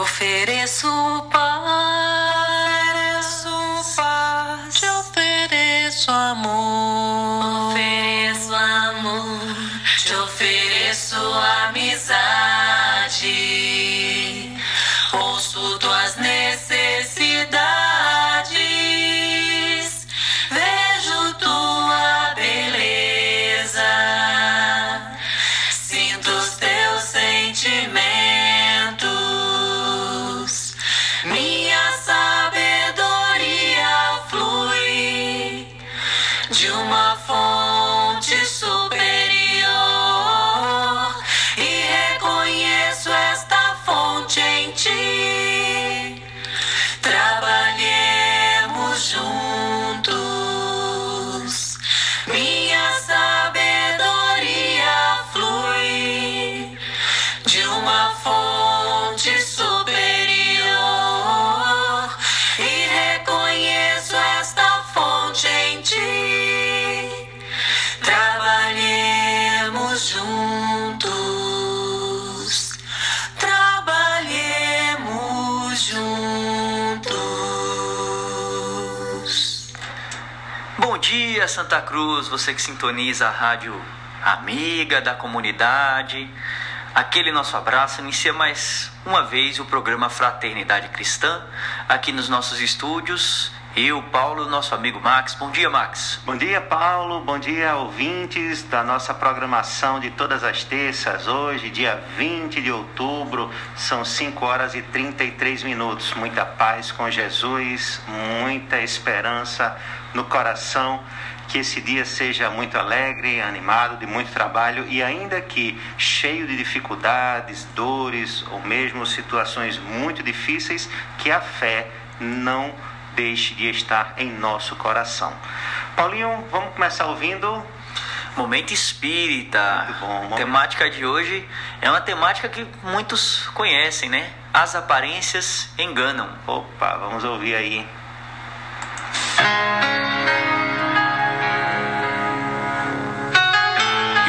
ofereço paz, Santa Cruz, você que sintoniza a rádio amiga da comunidade. Aquele nosso abraço inicia mais uma vez o programa Fraternidade Cristã, aqui nos nossos estúdios. Eu, Paulo, nosso amigo Max. Bom dia, Max. Bom dia, Paulo. Bom dia, ouvintes da nossa programação de todas as terças. Hoje, dia 20 de outubro, são 5 horas e 33 minutos. Muita paz com Jesus, muita esperança no coração. Que esse dia seja muito alegre, animado, de muito trabalho e, ainda que cheio de dificuldades, dores ou mesmo situações muito difíceis, que a fé não deixe de estar em nosso coração. Paulinho, vamos começar ouvindo. Momento espírita. Muito bom, momento. Temática de hoje é uma temática que muitos conhecem, né? As aparências enganam. Opa, vamos ouvir aí.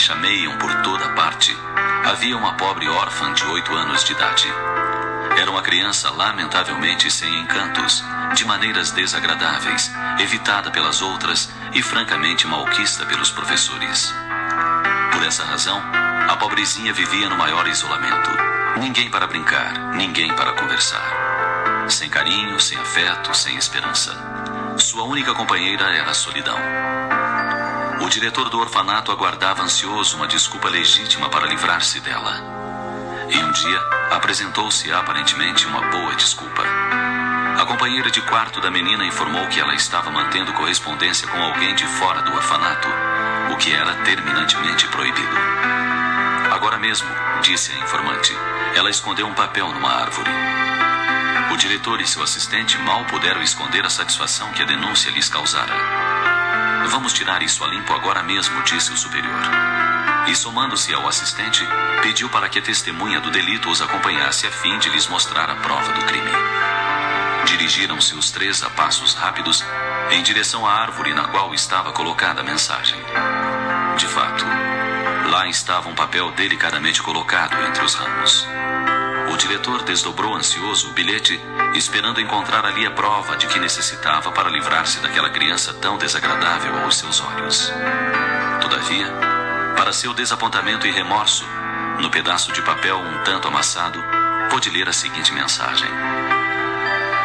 Enxameiam por toda parte, havia uma pobre órfã de oito anos de idade. Era uma criança lamentavelmente sem encantos, de maneiras desagradáveis, evitada pelas outras e francamente malquista pelos professores. Por essa razão, a pobrezinha vivia no maior isolamento. Ninguém para brincar, ninguém para conversar. Sem carinho, sem afeto, sem esperança. Sua única companheira era a solidão. Diretor do orfanato aguardava ansioso uma desculpa legítima para livrar-se dela. E um dia apresentou-se aparentemente uma boa desculpa. A companheira de quarto da menina informou que ela estava mantendo correspondência com alguém de fora do orfanato, o que era terminantemente proibido. Agora mesmo, disse a informante, ela escondeu um papel numa árvore. O diretor e seu assistente mal puderam esconder a satisfação que a denúncia lhes causara. Vamos tirar isso a limpo agora mesmo, disse o superior. E somando-se ao assistente, pediu para que a testemunha do delito os acompanhasse a fim de lhes mostrar a prova do crime. Dirigiram-se os três a passos rápidos em direção à árvore na qual estava colocada a mensagem. De fato, lá estava um papel delicadamente colocado entre os ramos. Diretor desdobrou ansioso o bilhete, esperando encontrar ali a prova de que necessitava para livrar-se daquela criança tão desagradável aos seus olhos. Todavia, para seu desapontamento e remorso, no pedaço de papel um tanto amassado, pôde ler a seguinte mensagem: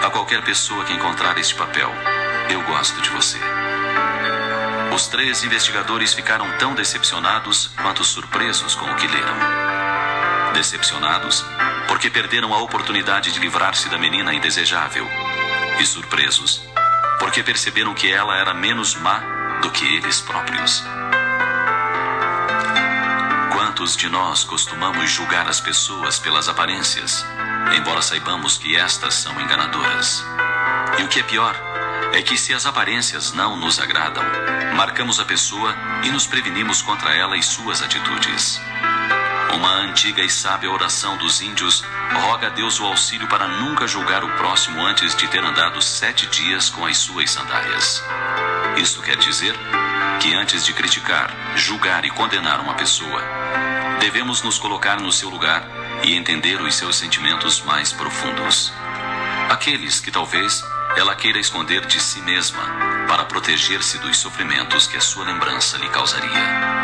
A qualquer pessoa que encontrar este papel, eu gosto de você. Os três investigadores ficaram tão decepcionados quanto surpresos com o que leram. Decepcionados porque perderam a oportunidade de livrar-se da menina indesejável, e surpresos porque perceberam que ela era menos má do que eles próprios. Quantos de nós costumamos julgar as pessoas pelas aparências, embora saibamos que estas são enganadoras. E o que é pior é que se as aparências não nos agradam, marcamos a pessoa e nos prevenimos contra ela e suas atitudes. Uma antiga e sábia oração dos índios roga a Deus o auxílio para nunca julgar o próximo antes de ter andado sete dias com as suas sandálias. Isso quer dizer que antes de criticar, julgar e condenar uma pessoa, devemos nos colocar no seu lugar e entender os seus sentimentos mais profundos. Aqueles que talvez ela queira esconder de si mesma para proteger-se dos sofrimentos que a sua lembrança lhe causaria.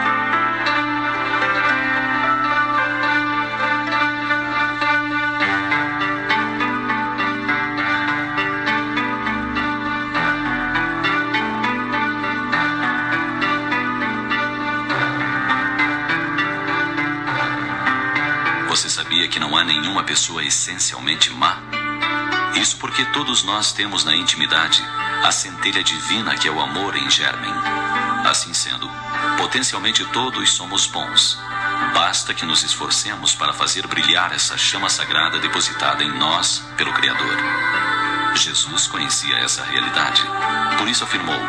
Pessoa essencialmente má? Isso porque todos nós temos na intimidade a centelha divina que é o amor em germen. Assim sendo, potencialmente todos somos bons. Basta que nos esforcemos para fazer brilhar essa chama sagrada depositada em nós pelo Criador. Jesus conhecia essa realidade. Por isso afirmou: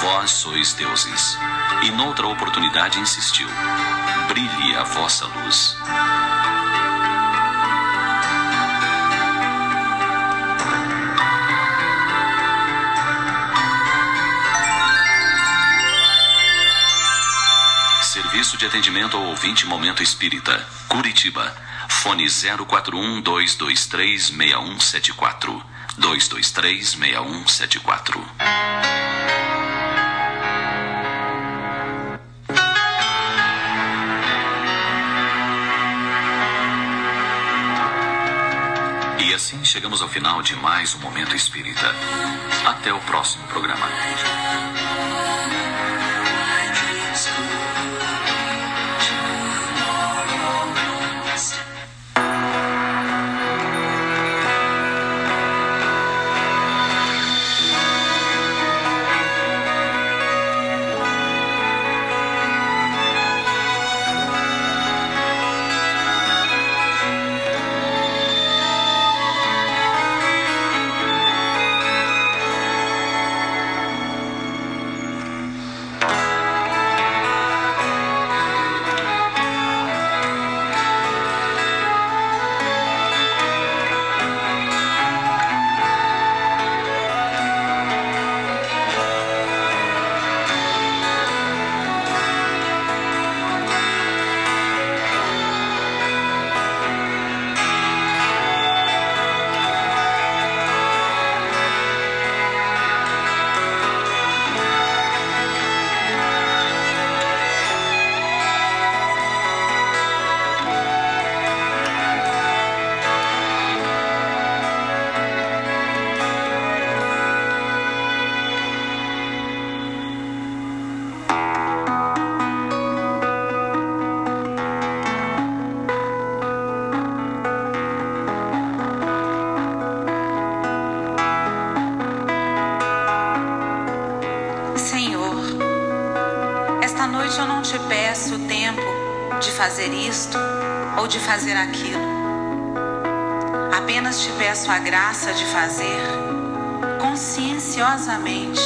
Vós sois deuses. E noutra oportunidade insistiu: Brilhe a vossa luz. Serviço de atendimento ao ouvinte Momento Espírita, Curitiba. Fone 041 223 6174. 223 6174. E assim chegamos ao final de mais um Momento Espírita. Até o próximo programa. Noite eu não te peço tempo de fazer isto ou de fazer aquilo. Apenas te peço a graça de fazer conscienciosamente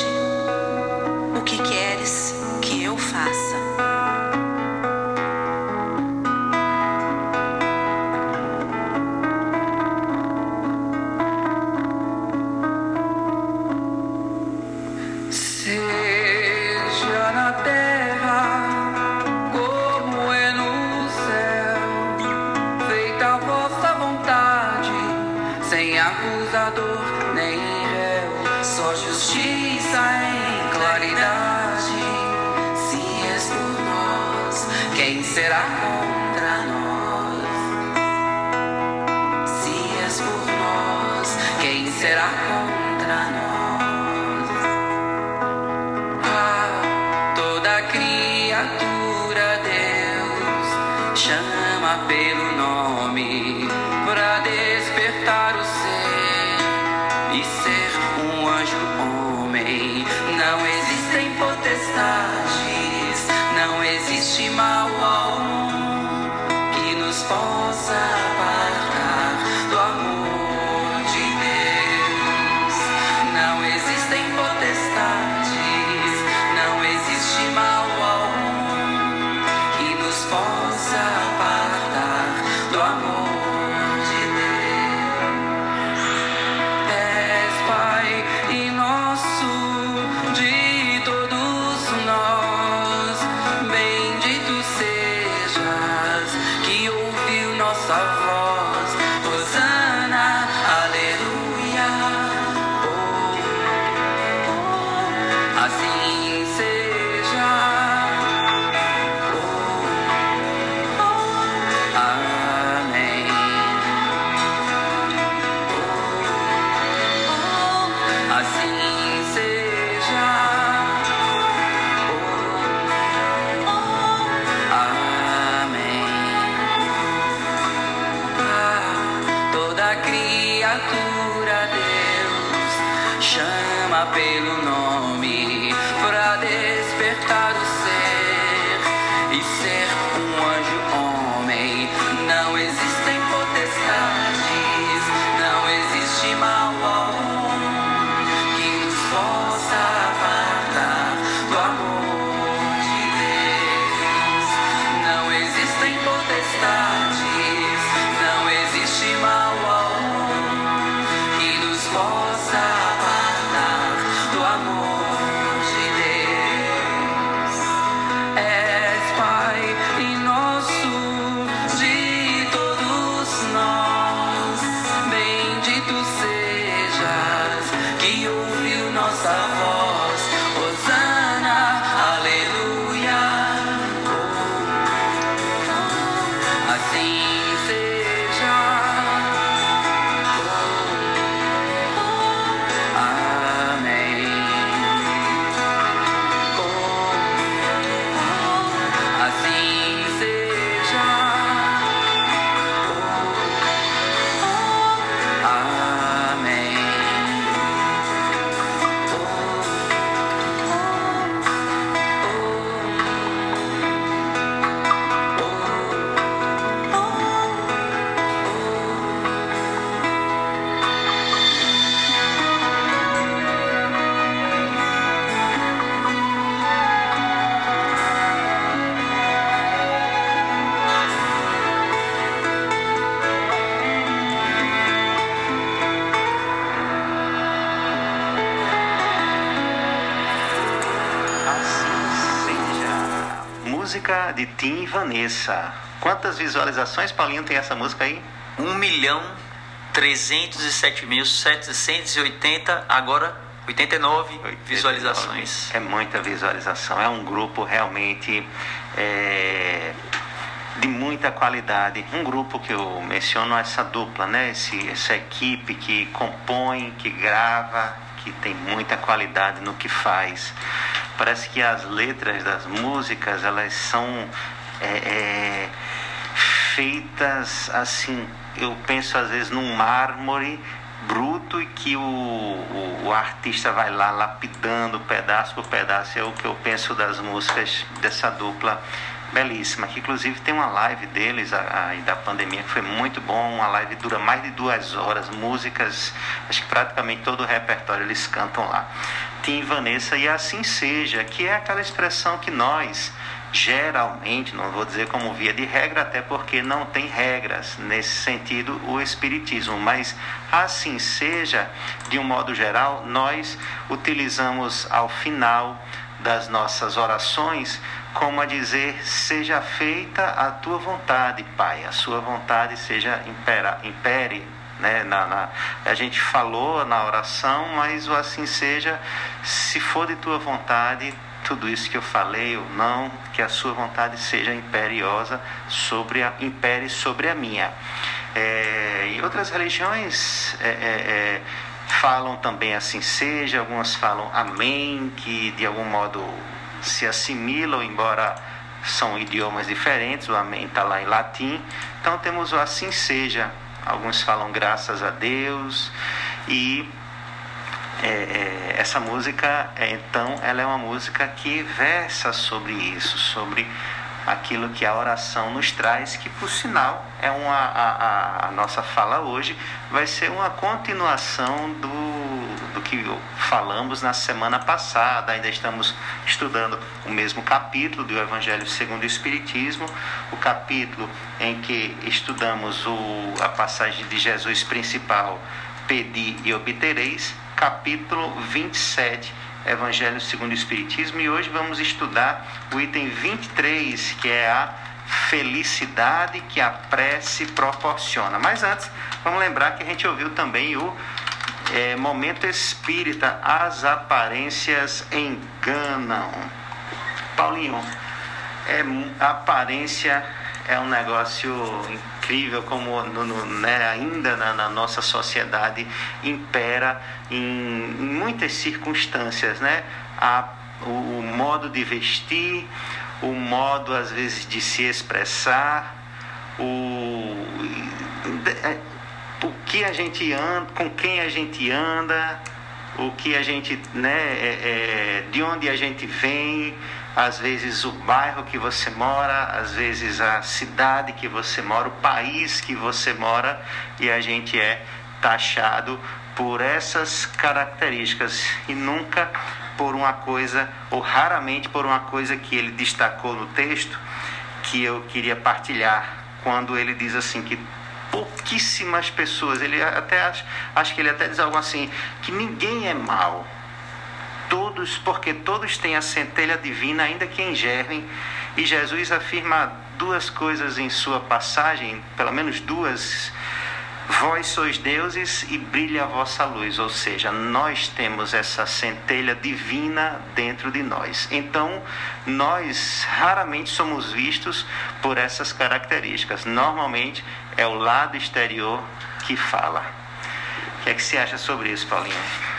Música de Tim e Vanessa. Quantas visualizações, Paulinho, tem essa música aí? 1 milhão 307 mil 780, agora 89 visualizações. É muita visualização. É um grupo realmente é, de muita qualidade. Um grupo que eu menciono essa dupla, né? Esse, essa equipe que compõe, que grava, que tem muita qualidade no que faz. Parece que as letras das músicas elas são é, é, feitas assim. Eu penso às vezes num mármore bruto e que o, o, o artista vai lá lapidando pedaço por pedaço. É o que eu penso das músicas dessa dupla belíssima. Que inclusive tem uma live deles aí da pandemia que foi muito bom. Uma live dura mais de duas horas, músicas, acho que praticamente todo o repertório eles cantam lá. Tim Vanessa, e assim seja, que é aquela expressão que nós geralmente, não vou dizer como via de regra, até porque não tem regras nesse sentido o Espiritismo, mas assim seja, de um modo geral, nós utilizamos ao final das nossas orações como a dizer: seja feita a tua vontade, Pai, a sua vontade seja impera, impere. Né? Na, na, a gente falou na oração, mas o assim seja, se for de tua vontade, tudo isso que eu falei ou não, que a sua vontade seja imperiosa sobre a, impere sobre a minha. É, e outras religiões é, é, falam também assim seja, algumas falam amém, que de algum modo se assimilam, embora são idiomas diferentes, o amém está lá em latim. Então temos o assim seja, alguns falam graças a Deus e é, é, essa música, é, então, ela é uma música que versa sobre isso, sobre aquilo que a oração nos traz, que por sinal é uma a, a, a nossa fala hoje vai ser uma continuação do, do que falamos na semana passada. Ainda estamos estudando o mesmo capítulo do Evangelho segundo o Espiritismo, o capítulo em que estudamos o, a passagem de Jesus principal, pedi e obtereis, capítulo 27 Evangelho segundo o Espiritismo, e hoje vamos estudar o item 23, que é a felicidade que a prece proporciona. Mas antes, vamos lembrar que a gente ouviu também o é, momento espírita, as aparências enganam. Paulinho, é, aparência é um negócio incrível como no, no, né, ainda na, na, nossa sociedade impera em, em muitas circunstâncias, né? A, o, o, modo de vestir, o modo às vezes de se expressar, o, o que a gente anda, com quem a gente anda, o que a gente, né, é, é, de onde a gente vem, às vezes o bairro que você mora, às vezes a cidade que você mora, o país que você mora, e a gente é taxado por essas características. E nunca por uma coisa, ou raramente por uma coisa que ele destacou no texto, que eu queria partilhar, quando ele diz assim que pouquíssimas pessoas, ele até acho, acho que ele até diz algo assim, que ninguém é mal. Todos, porque todos têm a centelha divina, ainda que em gerem, e Jesus afirma duas coisas em sua passagem, pelo menos duas Vós sois deuses e brilha a vossa luz, ou seja, nós temos essa centelha divina dentro de nós. Então, nós raramente somos vistos por essas características. Normalmente é o lado exterior que fala. O que é que você acha sobre isso, Paulinho?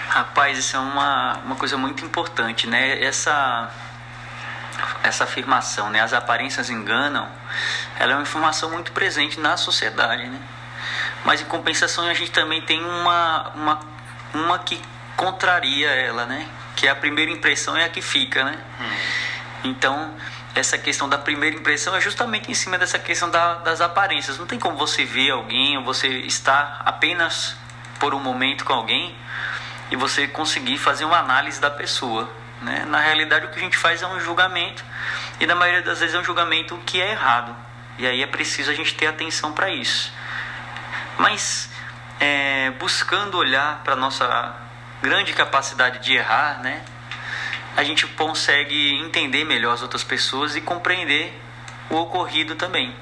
Rapaz, isso é uma, uma coisa muito importante, né? Essa, essa afirmação, né? As aparências enganam, ela é uma informação muito presente na sociedade, né? Mas em compensação a gente também tem uma, uma, uma que contraria ela, né? Que é a primeira impressão é a que fica, né? Hum. Então, essa questão da primeira impressão é justamente em cima dessa questão da, das aparências. Não tem como você ver alguém ou você estar apenas por um momento com alguém e você conseguir fazer uma análise da pessoa. Né? Na realidade, o que a gente faz é um julgamento e na maioria das vezes é um julgamento que é errado. E aí é preciso a gente ter atenção para isso. Mas é, buscando olhar para nossa grande capacidade de errar, né, a gente consegue entender melhor as outras pessoas e compreender o ocorrido também.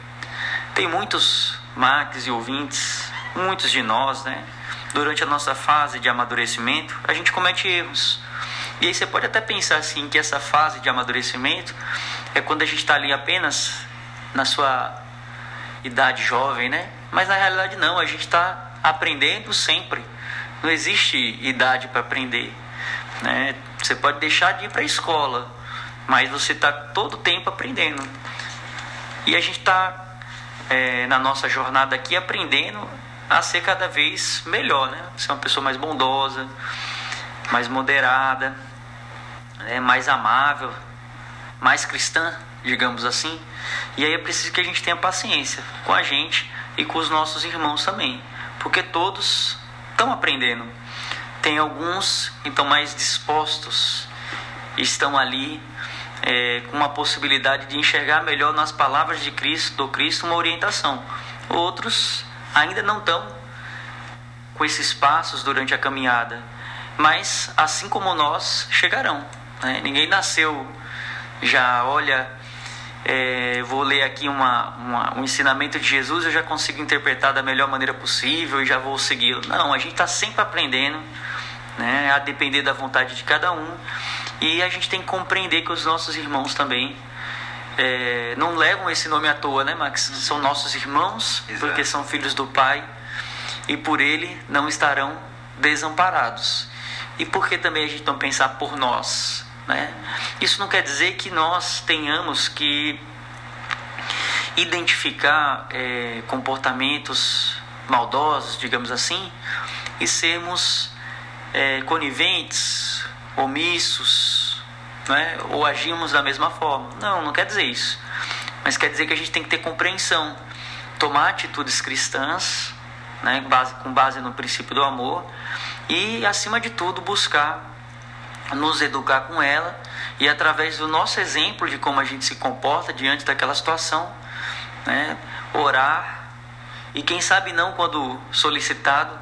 Tem muitos max e ouvintes, muitos de nós, né, durante a nossa fase de amadurecimento, a gente comete erros. E aí você pode até pensar assim que essa fase de amadurecimento é quando a gente está ali apenas na sua idade jovem, né? Mas na realidade não, a gente está aprendendo sempre. Não existe idade para aprender. Né? Você pode deixar de ir para a escola, mas você está todo tempo aprendendo. E a gente está é, na nossa jornada aqui aprendendo a ser cada vez melhor, né? Ser uma pessoa mais bondosa, mais moderada, né? mais amável, mais cristã, digamos assim. E aí é preciso que a gente tenha paciência com a gente e com os nossos irmãos também, porque todos estão aprendendo. Tem alguns que estão mais dispostos, estão ali é, com uma possibilidade de enxergar melhor nas palavras de Cristo, do Cristo, uma orientação. Outros ainda não estão com esses passos durante a caminhada, mas assim como nós chegarão. Né? Ninguém nasceu já olha é, vou ler aqui uma, uma, um ensinamento de Jesus, eu já consigo interpretar da melhor maneira possível e já vou segui-lo. Não, a gente está sempre aprendendo, né, a depender da vontade de cada um. E a gente tem que compreender que os nossos irmãos também é, não levam esse nome à toa, né, Max? São nossos irmãos, Exato. porque são filhos do Pai, e por ele não estarão desamparados. E por que também a gente não pensar por nós? Né? Isso não quer dizer que nós tenhamos que identificar é, comportamentos maldosos, digamos assim, e sermos é, coniventes, omissos, né? ou agimos da mesma forma. Não, não quer dizer isso. Mas quer dizer que a gente tem que ter compreensão, tomar atitudes cristãs, né? com base no princípio do amor, e, acima de tudo, buscar nos educar com ela e através do nosso exemplo de como a gente se comporta diante daquela situação, né, orar e quem sabe não quando solicitado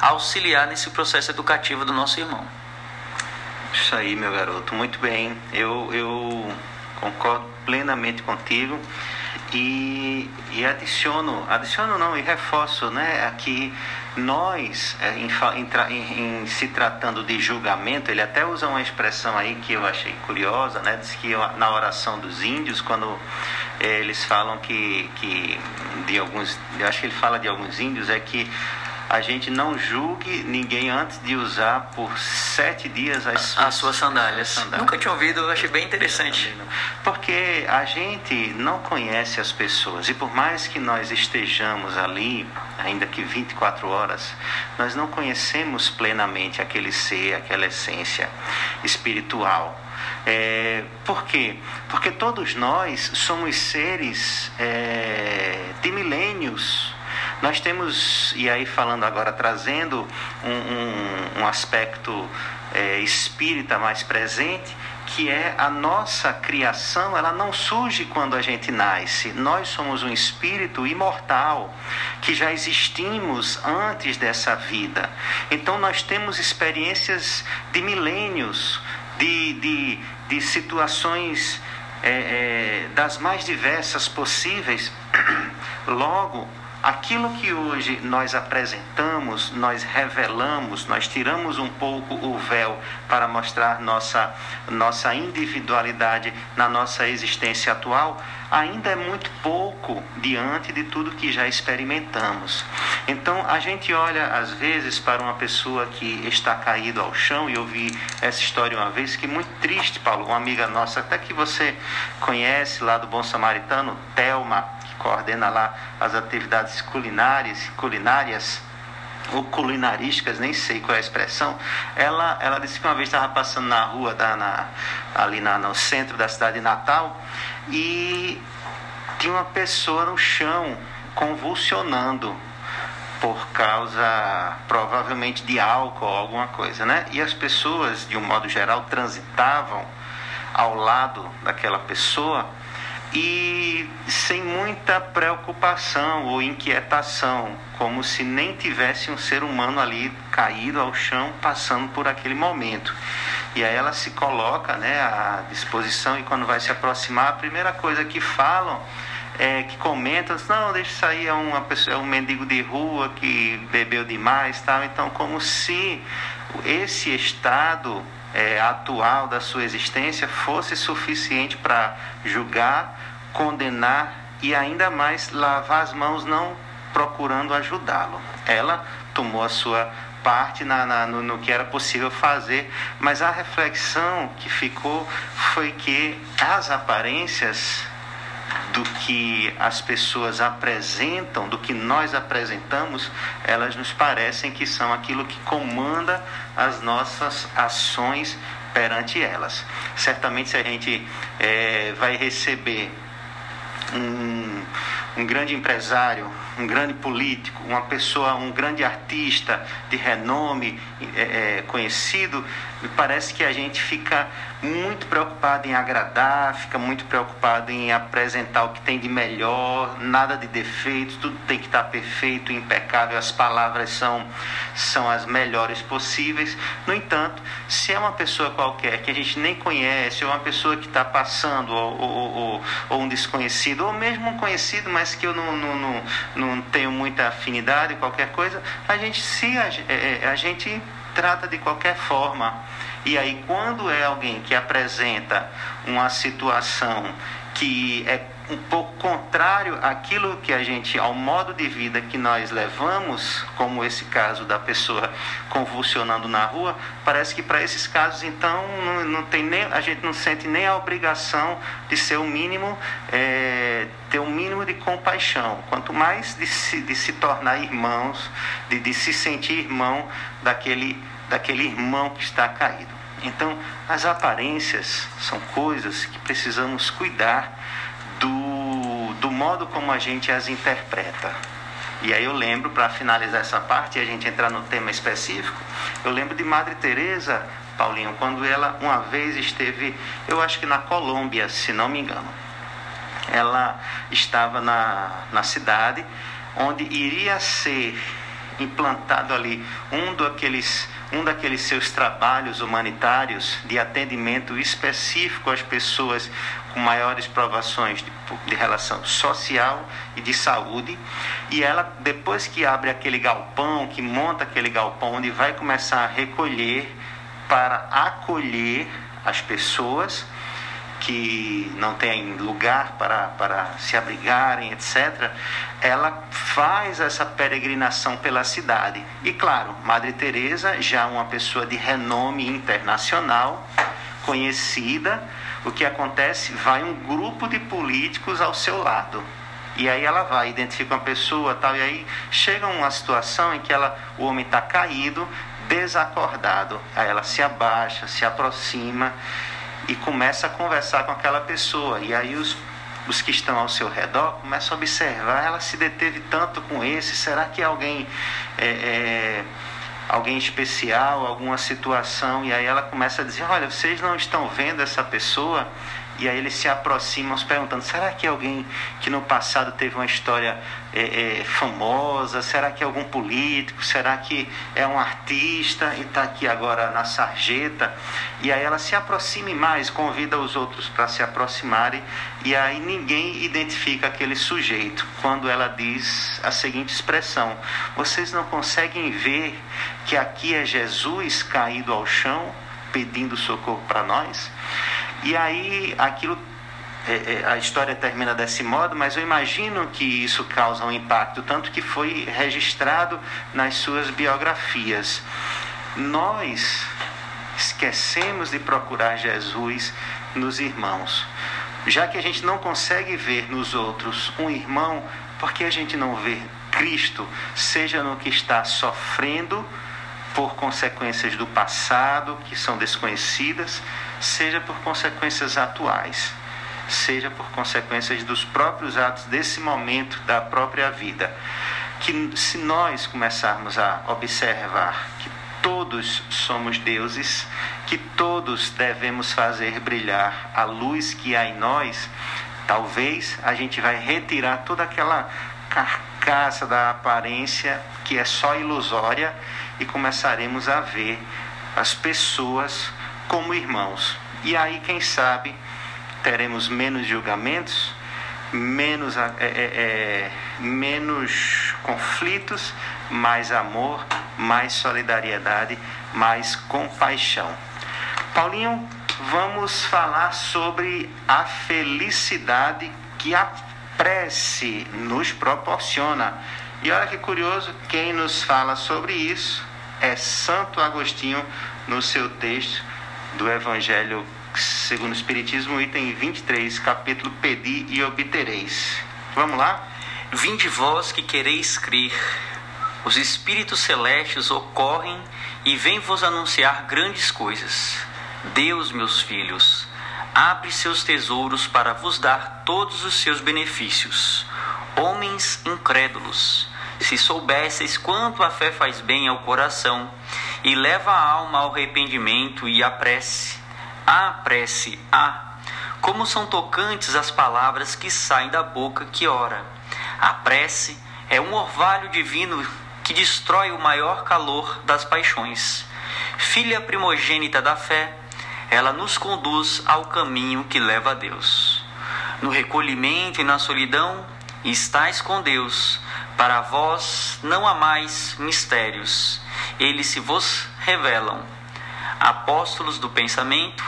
auxiliar nesse processo educativo do nosso irmão. Isso aí, meu garoto, muito bem. Eu, eu concordo plenamente contigo e, e adiciono, adiciono não, e reforço, né, aqui nós, é, em, em, em, se tratando de julgamento, ele até usa uma expressão aí que eu achei curiosa, né? Diz que na oração dos índios, quando é, eles falam que, que de alguns, eu acho que ele fala de alguns índios, é que a gente não julgue ninguém antes de usar por sete dias as suas, as suas sandálias. sandálias. Nunca tinha ouvido, eu achei bem interessante. Porque a gente não conhece as pessoas e por mais que nós estejamos ali, ainda que 24 horas, nós não conhecemos plenamente aquele ser, aquela essência espiritual. É, por quê? Porque todos nós somos seres é, de milênios. Nós temos, e aí falando agora, trazendo um, um, um aspecto é, espírita mais presente, que é a nossa criação, ela não surge quando a gente nasce. Nós somos um espírito imortal que já existimos antes dessa vida. Então nós temos experiências de milênios, de, de, de situações é, é, das mais diversas possíveis. Logo, aquilo que hoje nós apresentamos, nós revelamos, nós tiramos um pouco o véu para mostrar nossa, nossa individualidade na nossa existência atual, ainda é muito pouco diante de tudo que já experimentamos. Então a gente olha às vezes para uma pessoa que está caído ao chão, e eu vi essa história uma vez, que muito triste, Paulo, uma amiga nossa, até que você conhece lá do Bom Samaritano, Telma, coordena lá as atividades culinárias, culinárias ou culinarísticas, nem sei qual é a expressão, ela, ela disse que uma vez estava passando na rua, da, na, ali na, no centro da cidade de Natal, e tinha uma pessoa no chão convulsionando por causa provavelmente de álcool ou alguma coisa, né? E as pessoas, de um modo geral, transitavam ao lado daquela pessoa e sem muita preocupação ou inquietação, como se nem tivesse um ser humano ali caído ao chão passando por aquele momento. E aí ela se coloca né, à disposição e quando vai se aproximar, a primeira coisa que falam é que comentam, não, deixa sair é uma pessoa, é um mendigo de rua que bebeu demais, tal. Então, como se esse estado é, atual da sua existência fosse suficiente para julgar, condenar e ainda mais lavar as mãos, não procurando ajudá-lo. Ela tomou a sua parte na, na, no, no, que era possível fazer, mas a reflexão que ficou foi que as aparências do que as pessoas apresentam, do que nós apresentamos, elas nos parecem que são aquilo que comanda as nossas ações perante elas. Certamente, se a gente é, vai receber um, um grande empresário, um grande político, uma pessoa, um grande artista de renome é, é, conhecido, me parece que a gente fica muito preocupado em agradar, fica muito preocupado em apresentar o que tem de melhor, nada de defeitos, tudo tem que estar perfeito, impecável, as palavras são, são as melhores possíveis. No entanto, se é uma pessoa qualquer que a gente nem conhece, ou uma pessoa que está passando, ou, ou, ou, ou, um desconhecido, ou mesmo um conhecido, mas que eu não, não, não, não tenho muita afinidade, qualquer coisa, a gente se a, é, é, a gente trata de qualquer forma. E aí, quando é alguém que apresenta uma situação que é um pouco contrário àquilo que a gente, ao modo de vida que nós levamos, como esse caso da pessoa convulsionando na rua, parece que para esses casos, então, não, não, tem nem, a gente não sente nem a obrigação de ser o mínimo, é, ter o um mínimo de compaixão, quanto mais de se, de se tornar irmãos, de, de se sentir irmão daquele, daquele irmão que está caído. Então, as aparências são coisas que precisamos cuidar do, do modo como a gente as interpreta. E aí eu lembro, para finalizar essa parte e a gente entrar no tema específico, eu lembro de Madre Teresa, Paulinho, quando ela uma vez esteve, eu acho que na Colômbia, se não me engano. Ela estava na, na cidade onde iria ser implantado ali um daqueles um daqueles seus trabalhos humanitários de atendimento específico às pessoas com maiores provações de, de, relação social e de saúde. E ela, depois que abre aquele galpão, que monta aquele galpão, onde vai começar a recolher para acolher as pessoas que não têm lugar para, para se abrigarem, etc., ela faz essa peregrinação pela cidade. E claro, Madre Teresa, já uma pessoa de renome internacional, conhecida, o que acontece? Vai um grupo de políticos ao seu lado. E aí ela vai, identifica uma pessoa tal, e aí chega uma situação em que ela, o homem está caído, desacordado. Aí ela se abaixa, se aproxima e começa a conversar com aquela pessoa. E aí os, os que estão ao seu redor começam a observar, ela se deteve tanto com esse, será que alguém é, é, alguém especial, alguma situação? E aí ela começa a dizer, olha, vocês não estão vendo essa pessoa? E aí eles se aproximam, se perguntando: será que alguém que no passado teve uma história é, é, famosa? Será que é algum político? Será que é um artista e está aqui agora na sarjeta? E aí ela se aproxime mais, convida os outros para se aproximarem, e aí ninguém identifica aquele sujeito quando ela diz a seguinte expressão: Vocês não conseguem ver que aqui é Jesus caído ao chão pedindo socorro para nós? E aí aquilo é, é, a história termina desse modo, mas eu imagino que isso causa um impacto, tanto que foi registrado nas suas biografias. Nós esquecemos de procurar Jesus nos irmãos. Já que a gente não consegue ver nos outros um irmão, por que a gente não vê Cristo, seja no que está sofrendo por consequências do passado que são desconhecidas, seja por consequências atuais, seja por consequências dos próprios atos desse momento da própria vida. Que se nós começarmos a observar que todos somos deuses, que todos devemos fazer brilhar a luz que há em nós, talvez a gente vai retirar toda aquela carcaça da aparência que é só ilusória e começaremos a ver as pessoas como irmãos. E aí, quem sabe, teremos menos julgamentos, menos, é, é, é, menos conflitos, mais amor, mais solidariedade, mais compaixão. Paulinho, vamos falar sobre a felicidade que a prece nos proporciona. E olha que curioso, quem nos fala sobre isso é Santo Agostinho no seu texto do Evangelho segundo o Espiritismo, item 23, capítulo Pedi e obtereis. Vamos lá? Vinde vós que quereis crer, os espíritos celestes ocorrem e vêm vos anunciar grandes coisas. Deus, meus filhos, abre seus tesouros para vos dar todos os seus benefícios. Homens incrédulos, se soubesseis quanto a fé faz bem ao coração e leva a alma ao arrependimento e à prece, a prece, como são tocantes as palavras que saem da boca que ora. A prece é um orvalho divino que destrói o maior calor das paixões. Filha primogênita da fé, ela nos conduz ao caminho que leva a Deus. No recolhimento e na solidão, estais com Deus para vós não há mais mistérios, eles se vos revelam. Apóstolos do pensamento,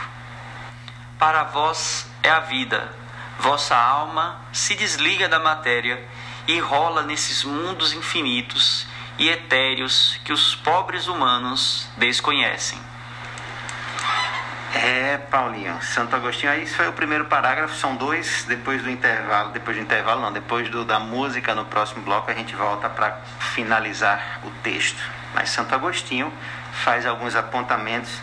para vós é a vida, vossa alma se desliga da matéria e rola nesses mundos infinitos e etéreos que os pobres humanos desconhecem. É, Paulinho, Santo Agostinho, aí isso foi o primeiro parágrafo, são dois, depois do intervalo, depois do intervalo não, depois do, da música no próximo bloco a gente volta para finalizar o texto. Mas Santo Agostinho faz alguns apontamentos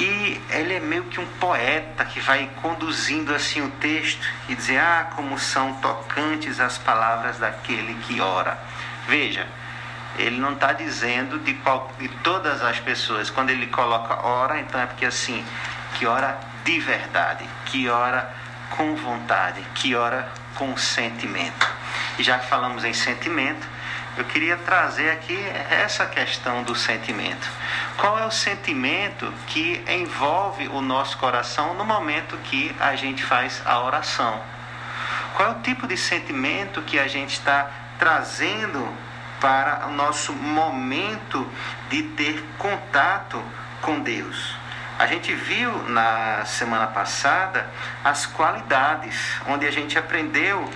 e ele é meio que um poeta que vai conduzindo assim o texto e dizer, ah, como são tocantes as palavras daquele que ora. Veja, ele não está dizendo de, qual, de todas as pessoas. Quando ele coloca ora, então é porque assim, que ora de verdade, que ora com vontade, que ora com sentimento. E já que falamos em sentimento, eu queria trazer aqui essa questão do sentimento. Qual é o sentimento que envolve o nosso coração no momento que a gente faz a oração? Qual é o tipo de sentimento que a gente está trazendo para o nosso momento de ter contato com Deus? A gente viu na semana passada as qualidades, onde a gente aprendeu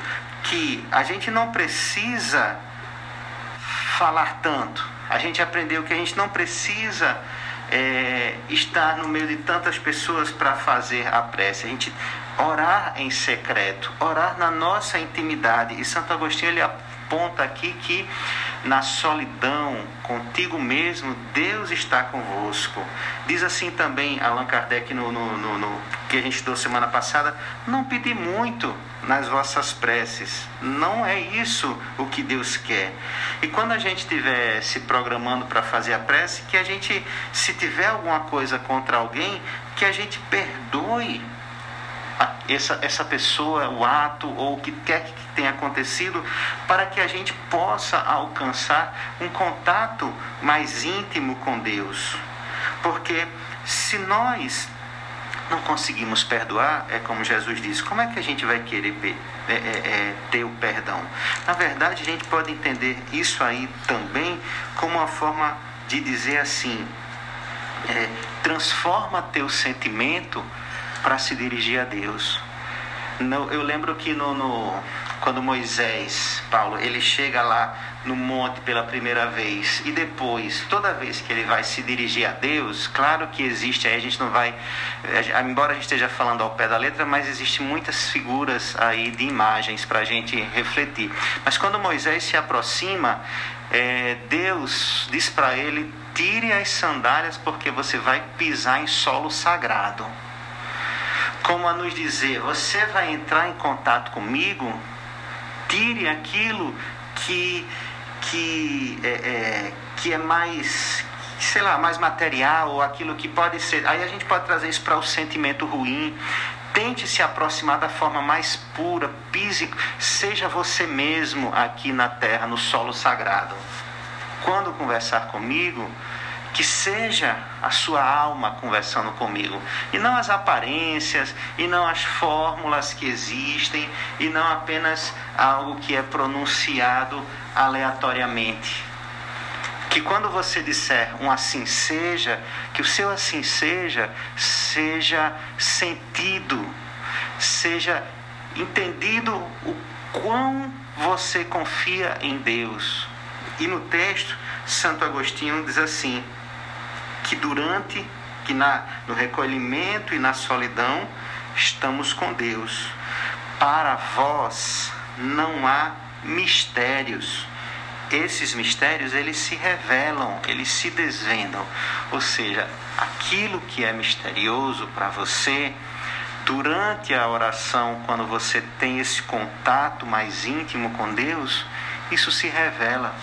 que a gente não precisa falar tanto. A gente aprendeu que a gente não precisa é, estar no meio de tantas pessoas para fazer a prece. A gente orar em secreto, orar na nossa intimidade. E Santo Agostinho ele aponta aqui que na solidão, contigo mesmo, Deus está convosco. Diz assim também Allan Kardec no, no, no, no que a gente estudou semana passada: não pedi muito nas vossas preces. Não é isso o que Deus quer. E quando a gente estiver se programando para fazer a prece, que a gente, se tiver alguma coisa contra alguém, que a gente perdoe essa, essa pessoa, o ato ou o que quer que tenha acontecido, para que a gente possa alcançar um contato mais íntimo com Deus. Porque se nós não conseguimos perdoar, é como Jesus disse, como é que a gente vai querer é, é, é, ter o perdão? Na verdade, a gente pode entender isso aí também como uma forma de dizer assim: é, transforma teu sentimento para se dirigir a Deus. No, eu lembro que no, no, quando Moisés, Paulo, ele chega lá no monte pela primeira vez e depois, toda vez que ele vai se dirigir a Deus, claro que existe, aí a gente não vai, embora a gente esteja falando ao pé da letra, mas existe muitas figuras aí de imagens para a gente refletir. Mas quando Moisés se aproxima, é, Deus diz para ele: tire as sandálias porque você vai pisar em solo sagrado como a nos dizer: você vai entrar em contato comigo, tire aquilo que, que, é, é, que é mais, sei lá, mais material, ou aquilo que pode ser. Aí a gente pode trazer isso para o sentimento ruim. Tente se aproximar da forma mais pura, pise, seja você mesmo aqui na terra, no solo sagrado. Quando conversar comigo, que seja a sua alma conversando comigo, e não as aparências, e não as fórmulas que existem, e não apenas algo que é pronunciado aleatoriamente. Que quando você disser um assim seja, que o seu assim seja, seja sentido, seja entendido o quão você confia em Deus. E no texto, Santo Agostinho diz assim: que durante, que na, no recolhimento e na solidão, estamos com Deus. Para vós não há mistérios. Esses mistérios, eles se revelam, eles se desvendam. Ou seja, aquilo que é misterioso para você, durante a oração, quando você tem esse contato mais íntimo com Deus, isso se revela.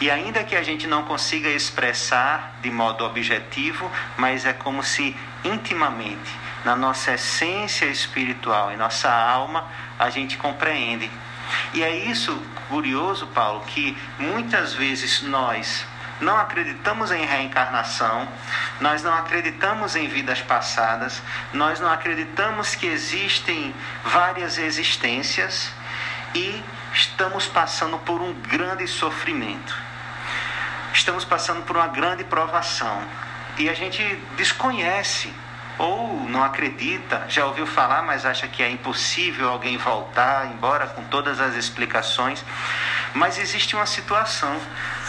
E ainda que a gente não consiga expressar de modo objetivo, mas é como se intimamente, na nossa essência espiritual, em nossa alma, a gente compreende. E é isso curioso, Paulo, que muitas vezes nós não acreditamos em reencarnação, nós não acreditamos em vidas passadas, nós não acreditamos que existem várias existências e estamos passando por um grande sofrimento. Estamos passando por uma grande provação. E a gente desconhece ou não acredita, já ouviu falar, mas acha que é impossível alguém voltar, embora com todas as explicações. Mas existe uma situação: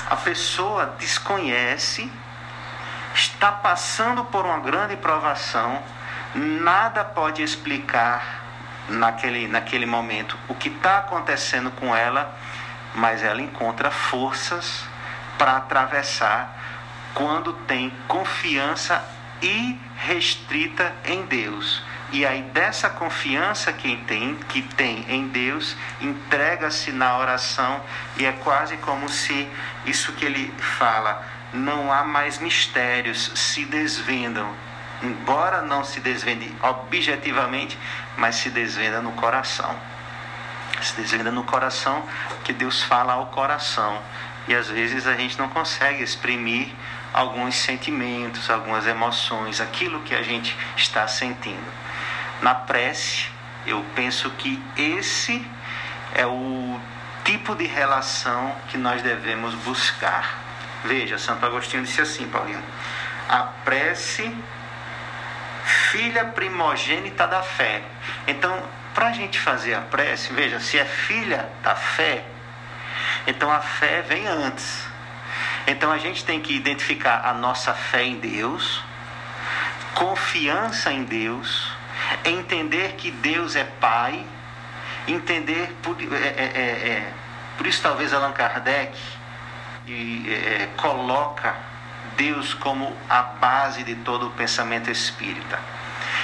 a pessoa desconhece, está passando por uma grande provação, nada pode explicar naquele, naquele momento o que está acontecendo com ela, mas ela encontra forças para atravessar quando tem confiança irrestrita em Deus. E aí dessa confiança que tem, que tem em Deus, entrega-se na oração e é quase como se isso que ele fala, não há mais mistérios, se desvendam. Embora não se desvende objetivamente, mas se desvenda no coração. Se desvenda no coração, que Deus fala ao coração. E às vezes a gente não consegue exprimir alguns sentimentos, algumas emoções, aquilo que a gente está sentindo. Na prece, eu penso que esse é o tipo de relação que nós devemos buscar. Veja, Santo Agostinho disse assim, Paulinho: a prece filha primogênita da fé. Então, para a gente fazer a prece, veja, se é filha da fé, então a fé vem antes. Então a gente tem que identificar a nossa fé em Deus, confiança em Deus, entender que Deus é Pai, entender por, é, é, é, é por isso talvez Allan Kardec e, é, coloca Deus como a base de todo o pensamento espírita.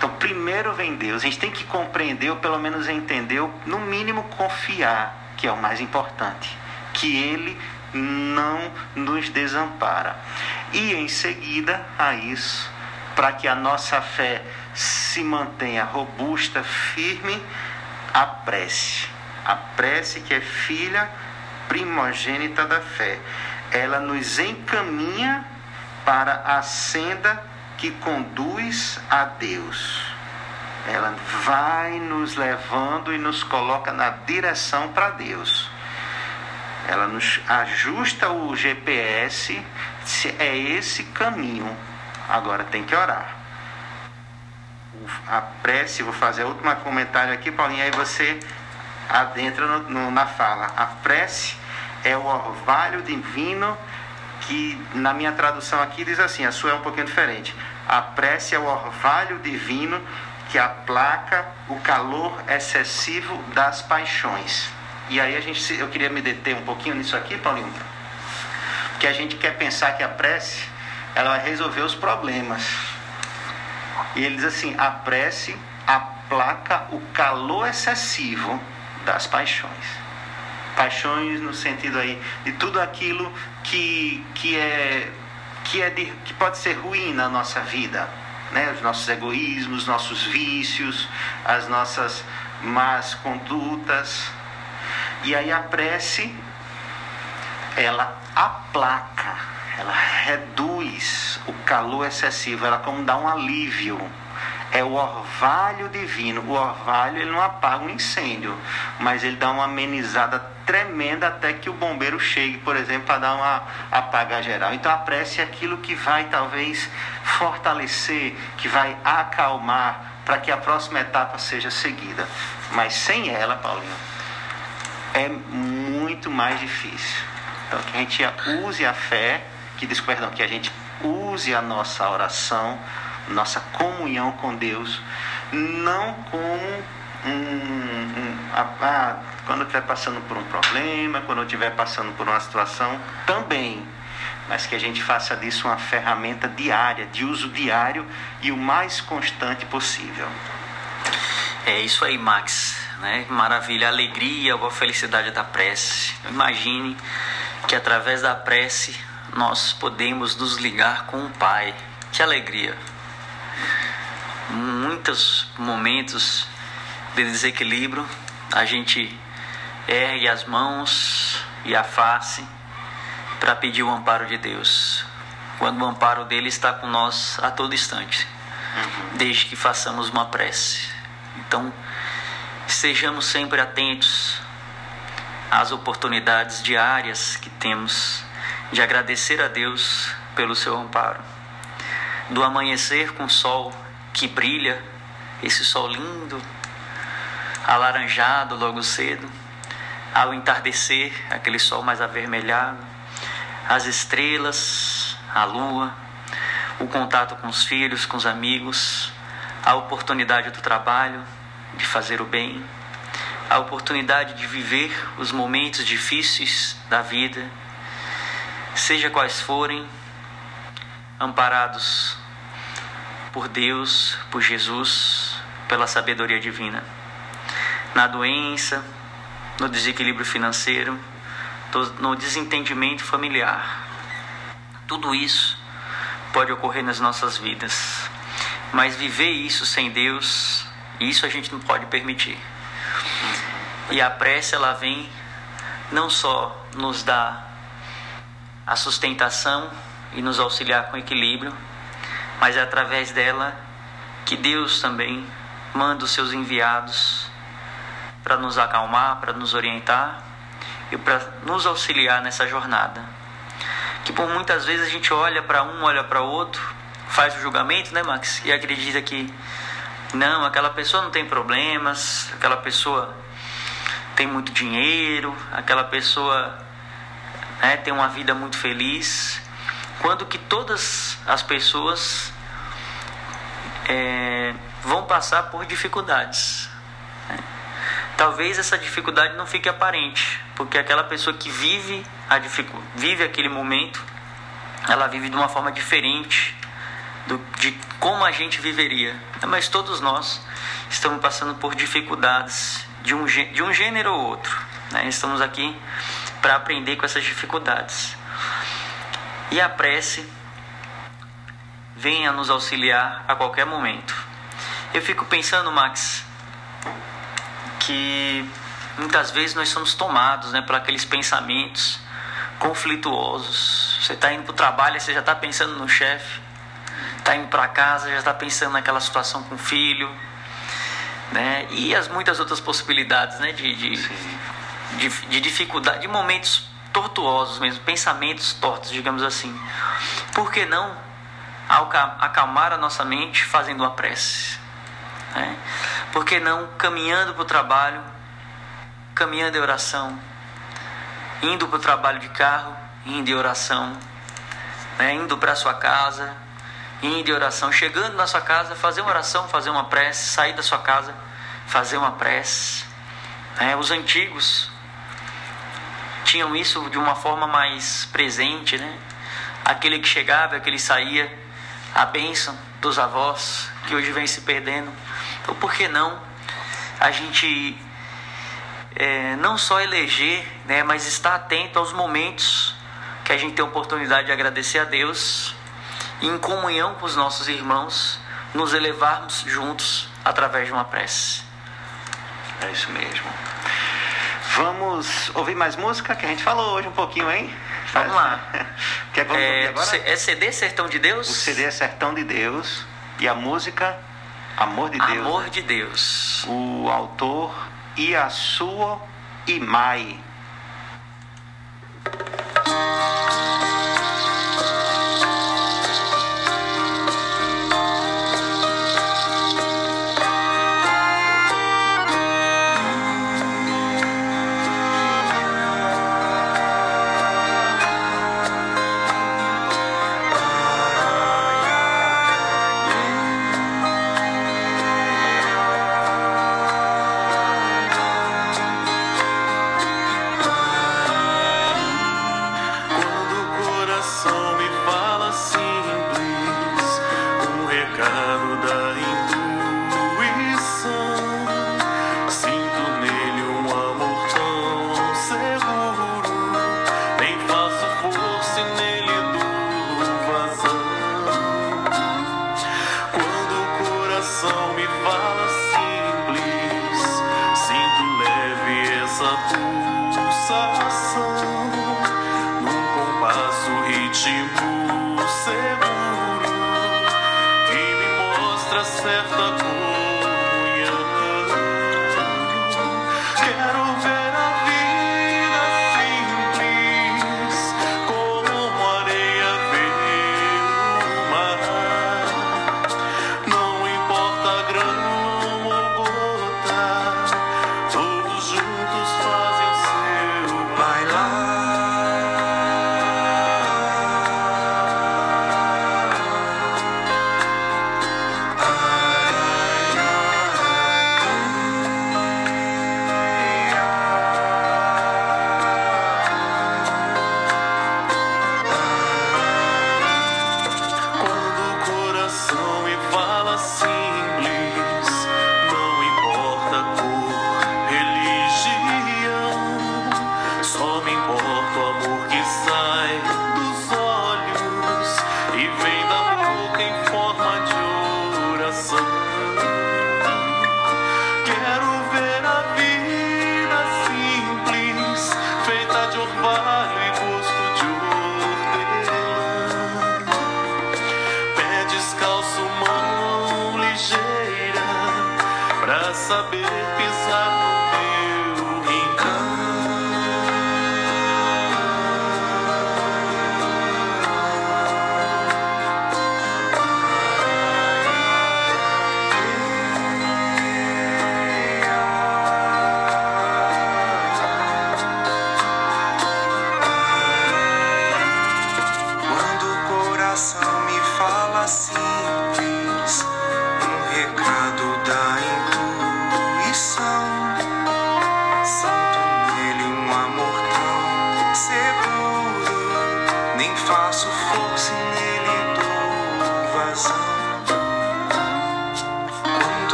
Então, primeiro vem Deus, a gente tem que compreender, ou pelo menos entender, ou no mínimo confiar, que é o mais importante, que Ele não nos desampara. E em seguida a isso, para que a nossa fé se mantenha robusta, firme, a prece. A prece que é filha primogênita da fé. Ela nos encaminha para a senda que conduz a Deus. Ela vai nos levando e nos coloca na direção para Deus. Ela nos ajusta o GPS, é esse caminho. Agora tem que orar. A prece, vou fazer outro comentário aqui, Paulinho, aí você adentra no, no, na fala. A prece é o orvalho divino que na minha tradução aqui diz assim, a sua é um pouquinho diferente. A prece é o orvalho divino que aplaca o calor excessivo das paixões. E aí a gente, eu queria me deter um pouquinho nisso aqui, Paulinho, porque a gente quer pensar que a prece ela vai resolver os problemas. E ele diz assim: a prece aplaca o calor excessivo das paixões paixões no sentido aí de tudo aquilo que, que é que é de, que pode ser ruim na nossa vida, né? Os nossos egoísmos, nossos vícios, as nossas más condutas. E aí a prece ela aplaca, ela reduz o calor excessivo, ela como dá um alívio é o orvalho divino. O orvalho ele não apaga um incêndio, mas ele dá uma amenizada tremenda até que o bombeiro chegue, por exemplo, para dar uma apaga geral. Então a prece é aquilo que vai talvez fortalecer, que vai acalmar para que a próxima etapa seja seguida. Mas sem ela, Paulinho, é muito mais difícil. Então que a gente use a fé, que diz, perdão, que a gente use a nossa oração nossa comunhão com Deus, não como um, um, ah, quando eu estiver passando por um problema, quando eu estiver passando por uma situação, também, mas que a gente faça disso uma ferramenta diária, de uso diário e o mais constante possível. É isso aí, Max. Né? Maravilha, alegria a felicidade da prece. Imagine que através da prece nós podemos nos ligar com o Pai. Que alegria! muitos momentos de desequilíbrio, a gente ergue as mãos e a face para pedir o amparo de Deus. Quando o amparo dele está com nós a todo instante, desde que façamos uma prece. Então, sejamos sempre atentos às oportunidades diárias que temos de agradecer a Deus pelo seu amparo. Do amanhecer com o sol que brilha, esse sol lindo, alaranjado logo cedo, ao entardecer, aquele sol mais avermelhado, as estrelas, a lua, o contato com os filhos, com os amigos, a oportunidade do trabalho, de fazer o bem, a oportunidade de viver os momentos difíceis da vida, seja quais forem, amparados por Deus, por Jesus, pela sabedoria divina. Na doença, no desequilíbrio financeiro, no desentendimento familiar. Tudo isso pode ocorrer nas nossas vidas. Mas viver isso sem Deus, isso a gente não pode permitir. E a prece ela vem não só nos dar a sustentação e nos auxiliar com equilíbrio, mas é através dela que Deus também manda os seus enviados para nos acalmar, para nos orientar e para nos auxiliar nessa jornada. Que por muitas vezes a gente olha para um, olha para outro, faz o julgamento, né, Max? E acredita que não, aquela pessoa não tem problemas, aquela pessoa tem muito dinheiro, aquela pessoa né, tem uma vida muito feliz, quando que todas as pessoas é, vão passar por dificuldades. Talvez essa dificuldade não fique aparente, porque aquela pessoa que vive, a vive aquele momento, ela vive de uma forma diferente do, de como a gente viveria. Mas todos nós estamos passando por dificuldades de um, de um gênero ou outro. Né? Estamos aqui para aprender com essas dificuldades. E a prece venha nos auxiliar a qualquer momento. Eu fico pensando, Max, que muitas vezes nós somos tomados né, por aqueles pensamentos conflituosos. Você está indo para o trabalho, você já está pensando no chefe. Está indo para casa, já está pensando naquela situação com o filho. Né? E as muitas outras possibilidades né, de, de, de, de dificuldade, de momentos tortuosos mesmo, pensamentos tortos, digamos assim. Por que não acalmar a nossa mente fazendo uma prece? Né? Por que não caminhando para o trabalho, caminhando em oração, indo para o trabalho de carro, indo em oração, né? indo para sua casa, indo em oração, chegando na sua casa, fazer uma oração, fazer uma prece, sair da sua casa, fazer uma prece. Né? Os antigos tinham isso de uma forma mais presente, né? Aquele que chegava, aquele que saía, a bênção dos avós, que hoje vem se perdendo. Então, por que não a gente é, não só eleger, né, mas estar atento aos momentos que a gente tem a oportunidade de agradecer a Deus e em comunhão com os nossos irmãos, nos elevarmos juntos através de uma prece. É isso mesmo. Vamos ouvir mais música que a gente falou hoje um pouquinho, hein? Vamos lá. Quer vamos é, agora? é CD Sertão de Deus? O CD é Sertão de Deus e a música Amor de Deus. Amor né? de Deus. O autor Iasuo Imai.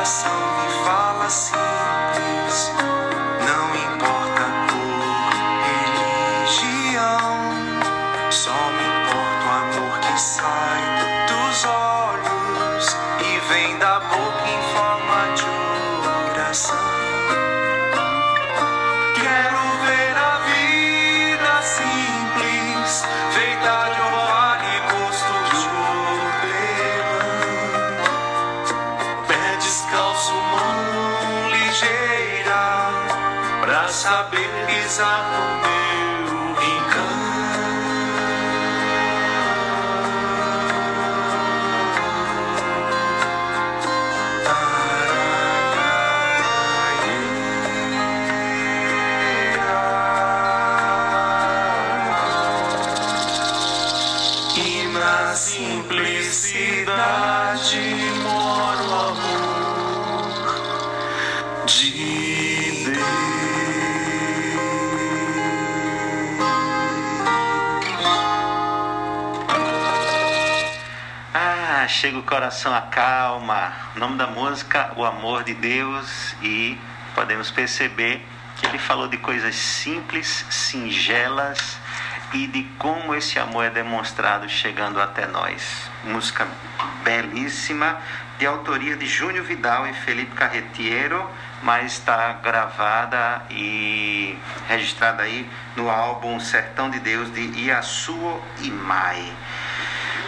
Coração me fala simples, chega o coração a calma. O nome da música, O Amor de Deus. E podemos perceber que ele falou de coisas simples, singelas e de como esse amor é demonstrado chegando até nós. Música belíssima, de autoria de Júnior Vidal e Felipe Carretiero, mas está gravada e registrada aí no álbum Sertão de Deus de Iassuo Imai.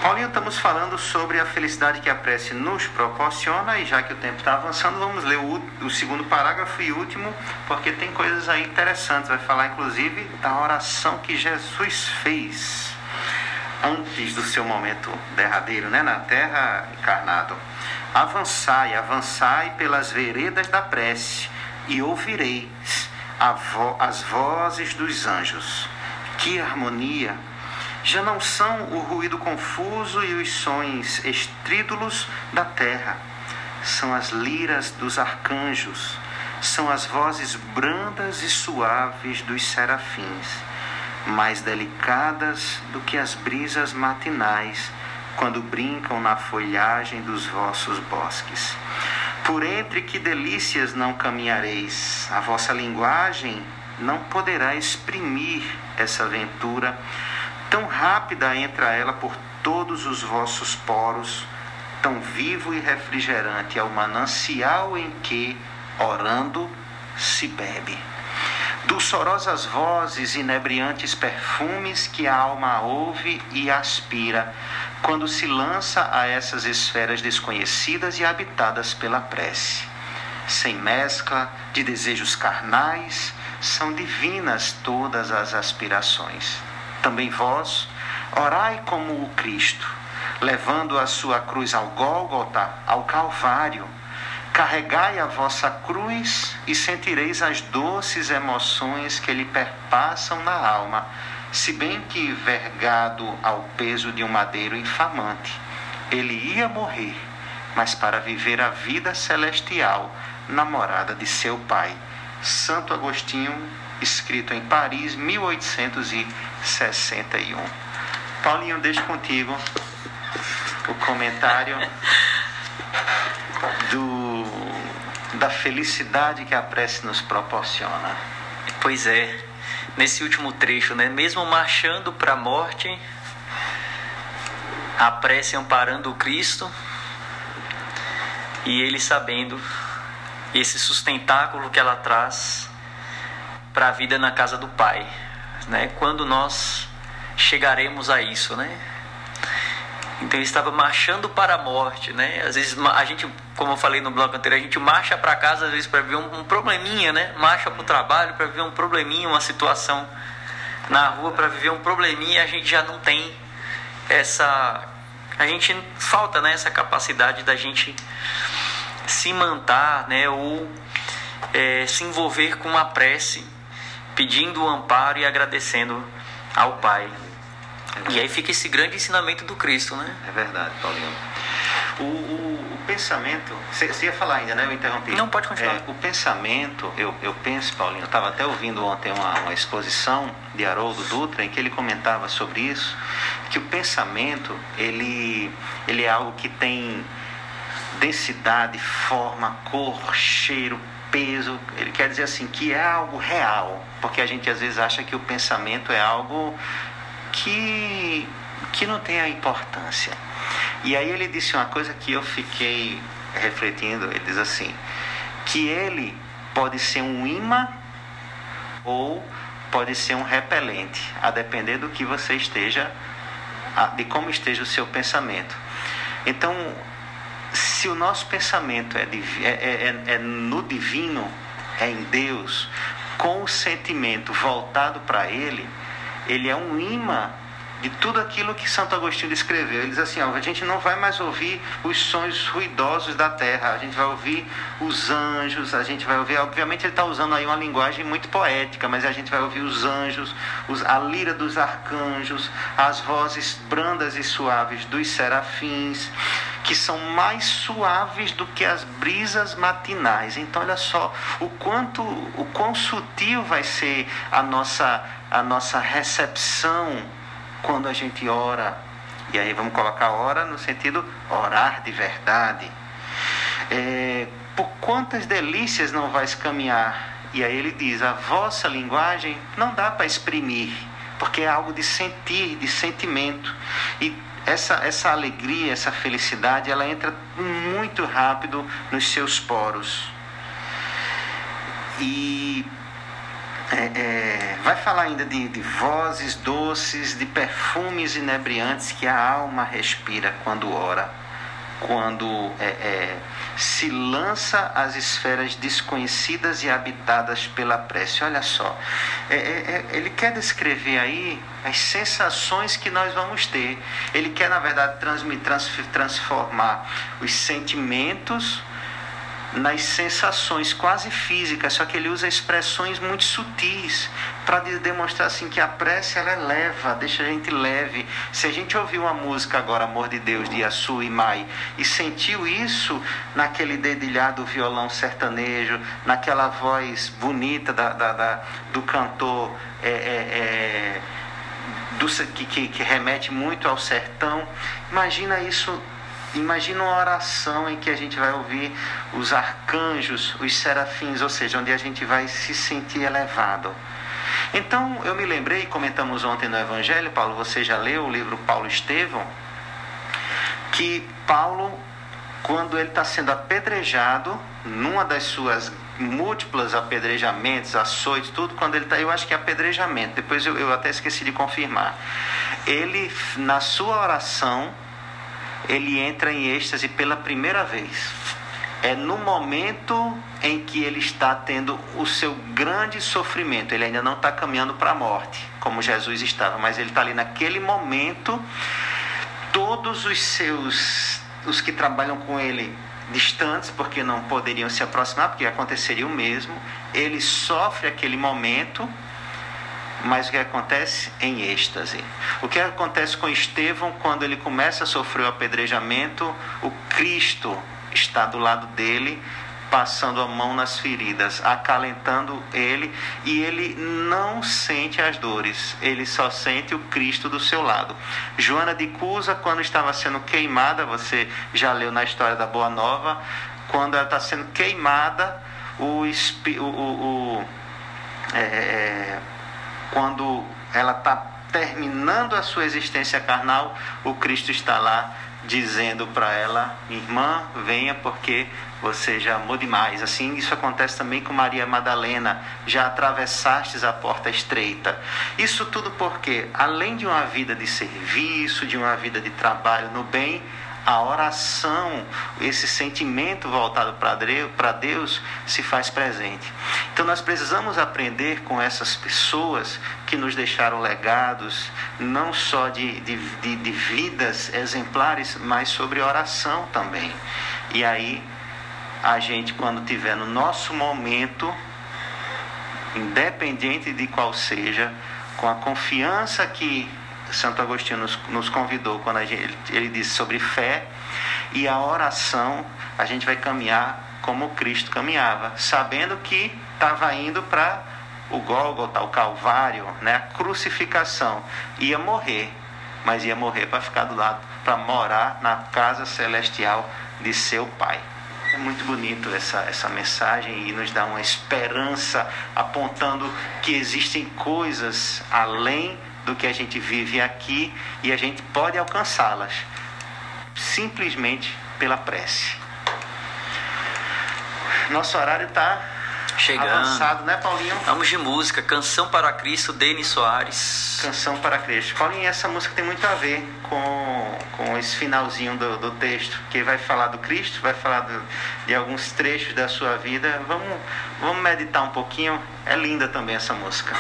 Paulinho, estamos falando sobre a felicidade que a prece nos proporciona e já que o tempo está avançando, vamos ler o, o, segundo parágrafo e último, porque tem coisas aí interessantes. Vai falar inclusive da oração que Jesus fez antes do seu momento derradeiro, né, na terra encarnado. Avançai, avançai pelas veredas da prece e ouvireis vo as vozes dos anjos. Que harmonia! Já não são o ruído confuso e os sons estrídulos da terra, são as liras dos arcanjos, são as vozes brandas e suaves dos serafins, mais delicadas do que as brisas matinais quando brincam na folhagem dos vossos bosques. Por entre que delícias não caminhareis, a vossa linguagem não poderá exprimir essa aventura tão rápida entra ela por todos os vossos poros, tão vivo e refrigerante é o manancial em que, orando, se bebe. Dulçorosas vozes, inebriantes perfumes que a alma ouve e aspira, quando se lança a essas esferas desconhecidas e habitadas pela prece. Sem mescla de desejos carnais, são divinas todas as aspirações. Também vós, orai como o Cristo, levando a sua cruz ao Gólgota, ao Calvário. Carregai a vossa cruz e sentireis as doces emoções que lhe perpassam na alma, se bem que vergado ao peso de um madeiro infamante. Ele ia morrer, mas para viver a vida celestial na morada de seu Pai. Santo Agostinho, escrito em Paris, 1861. Paulinho, deixo contigo o comentário do, da felicidade que a prece nos proporciona. Pois é, nesse último trecho, né? mesmo marchando para a morte, a prece amparando o Cristo e ele sabendo esse sustentáculo que ela traz para a vida na casa do Pai. Né? Quando nós chegaremos a isso, né? Então ele estava marchando para a morte, né? Às vezes a gente, como eu falei no bloco anterior, a gente marcha para casa às vezes para ver um, um, probleminha, né? Marcha para o trabalho para ver um probleminha, uma situação na rua para viver um probleminha, a gente já não tem essa a gente falta né, essa capacidade da gente se mantar, né, ou é, se envolver com uma prece, pedindo o amparo e agradecendo ao Pai. É e aí fica esse grande ensinamento do Cristo, né? É verdade, Paulinho. O, o, o pensamento, você ia falar ainda, né? Eu interrompi. Não, pode continuar. É, o pensamento, eu, eu penso, Paulinho, eu estava até ouvindo ontem uma, uma exposição de Haroldo Dutra em que ele comentava sobre isso, que o pensamento, ele, ele é algo que tem densidade, forma, cor, cheiro, peso. Ele quer dizer assim que é algo real, porque a gente às vezes acha que o pensamento é algo que que não tem a importância. E aí ele disse uma coisa que eu fiquei refletindo, ele diz assim, que ele pode ser um imã ou pode ser um repelente, a depender do que você esteja, de como esteja o seu pensamento. Então, se o nosso pensamento é, é, é, é no divino, é em Deus, com o sentimento voltado para Ele, ele é um imã de tudo aquilo que Santo Agostinho descreveu. Ele diz assim: ó, a gente não vai mais ouvir os sons ruidosos da terra, a gente vai ouvir os anjos, a gente vai ouvir. Obviamente, ele está usando aí uma linguagem muito poética, mas a gente vai ouvir os anjos, os, a lira dos arcanjos, as vozes brandas e suaves dos serafins, que são mais suaves do que as brisas matinais. Então, olha só o quanto, o quão sutil vai ser a nossa, a nossa recepção quando a gente ora, e aí vamos colocar hora no sentido orar de verdade, é, por quantas delícias não vais caminhar? E aí ele diz: a vossa linguagem não dá para exprimir, porque é algo de sentir, de sentimento. E essa, essa alegria, essa felicidade, ela entra muito rápido nos seus poros. E é, é, vai falar ainda de, de, vozes doces, de perfumes inebriantes que a alma respira quando ora, quando é, é se lança às esferas desconhecidas e habitadas pela prece. Olha só, é, ele quer descrever aí as sensações que nós vamos ter. Ele quer, na verdade, transformar os sentimentos nas sensações quase físicas, só que ele usa expressões muito sutis para demonstrar assim que a prece ela é leva, deixa a gente leve. Se a gente ouviu uma música agora, Amor de Deus, de Assu e Mai, e sentiu isso naquele dedilhar do violão sertanejo, naquela voz bonita da, da, da do cantor é, é, é, do, que, que, que remete muito ao sertão, imagina isso Imagina uma oração em que a gente vai ouvir os arcanjos, os serafins, ou seja, onde a gente vai se sentir elevado. Então, eu me lembrei, comentamos ontem no Evangelho, Paulo, você já leu o livro Paulo Estevão, que Paulo, quando ele está sendo apedrejado, numa das suas múltiplas apedrejamentos, açoites, tudo, quando ele está, eu acho que é apedrejamento, depois eu, eu até esqueci de confirmar. Ele, na sua oração, ele entra em êxtase pela primeira vez. É no momento em que ele está tendo o seu grande sofrimento. Ele ainda não está caminhando para a morte, como Jesus estava, mas ele está ali naquele momento. Todos os seus, os que trabalham com ele, distantes, porque não poderiam se aproximar, porque aconteceria o mesmo. Ele sofre aquele momento mas o que acontece? Em êxtase. O que acontece com Estevão quando ele começa a sofrer o apedrejamento? O Cristo está do lado dele, passando a mão nas feridas, acalentando ele, e ele não sente as dores, ele só sente o Cristo do seu lado. Joana de Cusa, quando estava sendo queimada, você já leu na história da Boa Nova, quando ela está sendo queimada, o, o, o, o é, é quando ela está terminando a sua existência carnal, o Cristo está lá dizendo para ela: Irmã, venha porque você já amou demais. Assim, isso acontece também com Maria Madalena: já atravessastes a porta estreita. Isso tudo porque, além de uma vida de serviço, de uma vida de trabalho no bem, a oração, esse sentimento voltado para Deus, se faz presente. Então nós precisamos aprender com essas pessoas que nos deixaram legados, não só de, de, de, de vidas exemplares, mas sobre oração também. E aí, a gente, quando tiver no nosso momento, independente de qual seja, com a confiança que Santo Agostinho nos, nos convidou quando gente, ele, ele disse sobre fé e a oração, a gente vai caminhar como Cristo caminhava, sabendo que estava indo para o Gólgota, o Calvário, né, a crucificação. Ia morrer, mas ia morrer para ficar do lado, para morar na casa celestial de seu Pai. É muito bonito essa, essa mensagem e nos dá uma esperança apontando que existem coisas além do que a gente vive aqui e a gente pode alcançá-las simplesmente pela prece. Nosso horário está chegando. Avançado, né, Paulinho? Vamos de música, Canção para Cristo, Denis Soares. Canção para Cristo. Paulinho, essa música tem muito a ver com, com esse finalzinho do, do texto, que vai falar do Cristo, vai falar do, de alguns trechos da sua vida. Vamos, vamos meditar um pouquinho. É linda também essa música.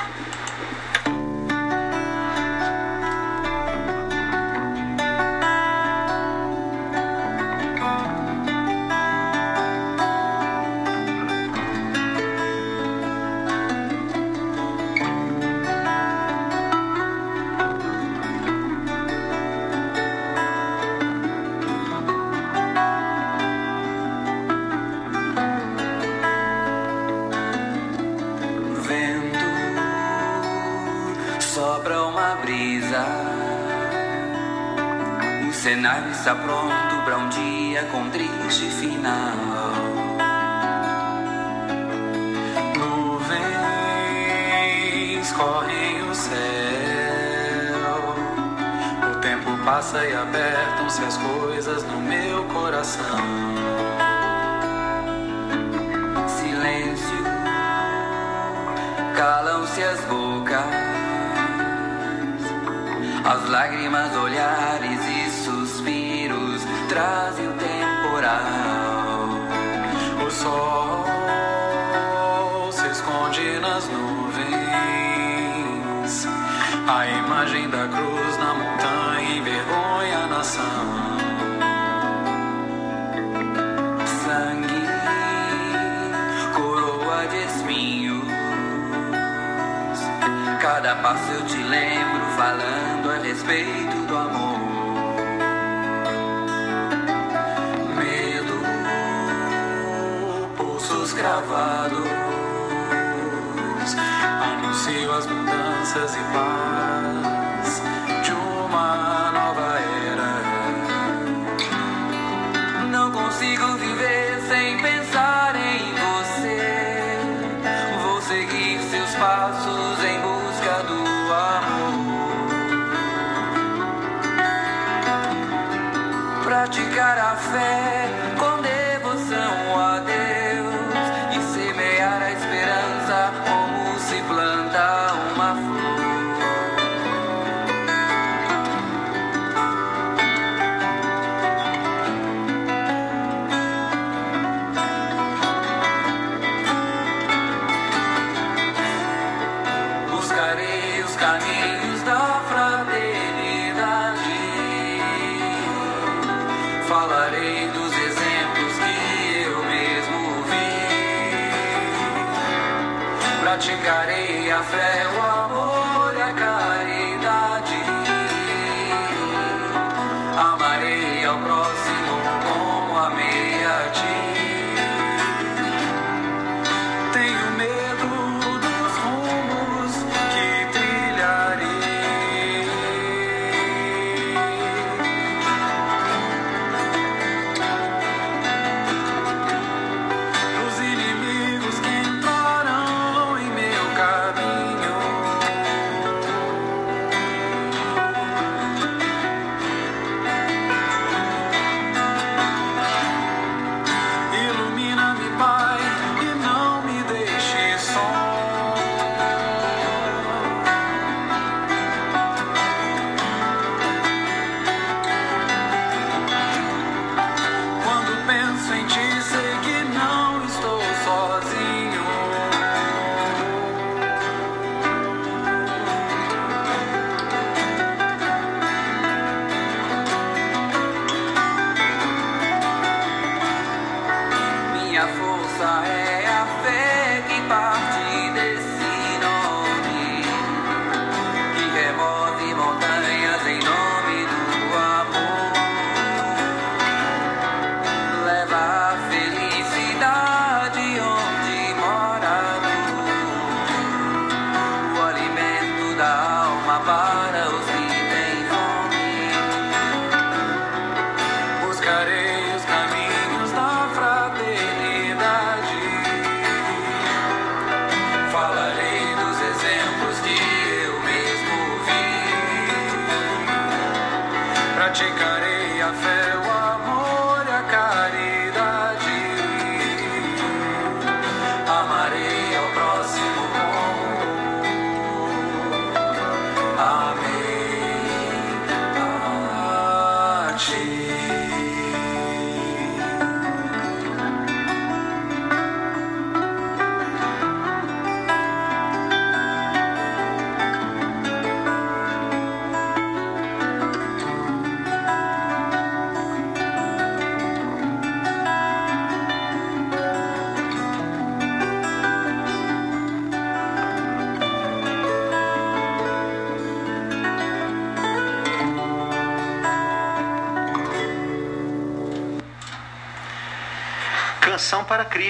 Está pronto para um dia com triste final. Nuvens correm o céu, o tempo passa e apertam-se as coisas no meu coração. Silêncio, calam-se as bocas, as lágrimas, olhares e trazem o temporal. O sol se esconde nas nuvens. A imagem da cruz na montanha envergonha a nação. Sangue, coroa de espinhos. Cada passo eu te lembro falando a respeito cravados anunciam as mudanças e paz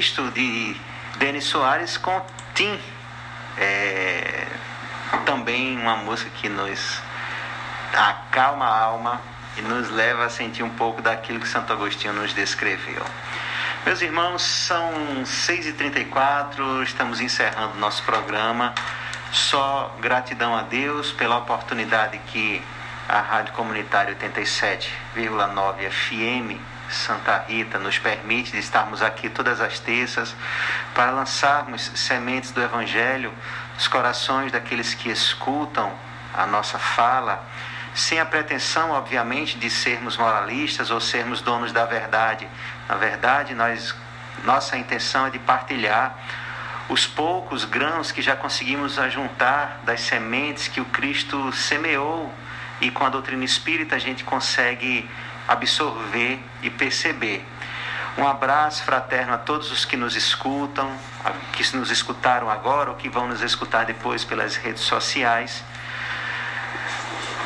Cristo, de Denis Soares com Tim. É, também uma música que nos acalma a alma e nos leva a sentir um pouco daquilo que Santo Agostinho nos descreveu. Meus irmãos, são 6h34, estamos encerrando nosso programa. Só gratidão a Deus pela oportunidade que a Rádio Comunitária 87,9 FM Santa Rita nos permite de estarmos aqui todas as terças para lançarmos sementes do Evangelho nos corações daqueles que escutam a nossa fala, sem a pretensão, obviamente, de sermos moralistas ou sermos donos da verdade. Na verdade, nós, nossa intenção é de partilhar os poucos grãos que já conseguimos ajuntar das sementes que o Cristo semeou e com a doutrina espírita a gente consegue absorver e perceber. Um abraço fraterno a todos os que nos escutam, que nos escutaram agora ou que vão nos escutar depois pelas redes sociais.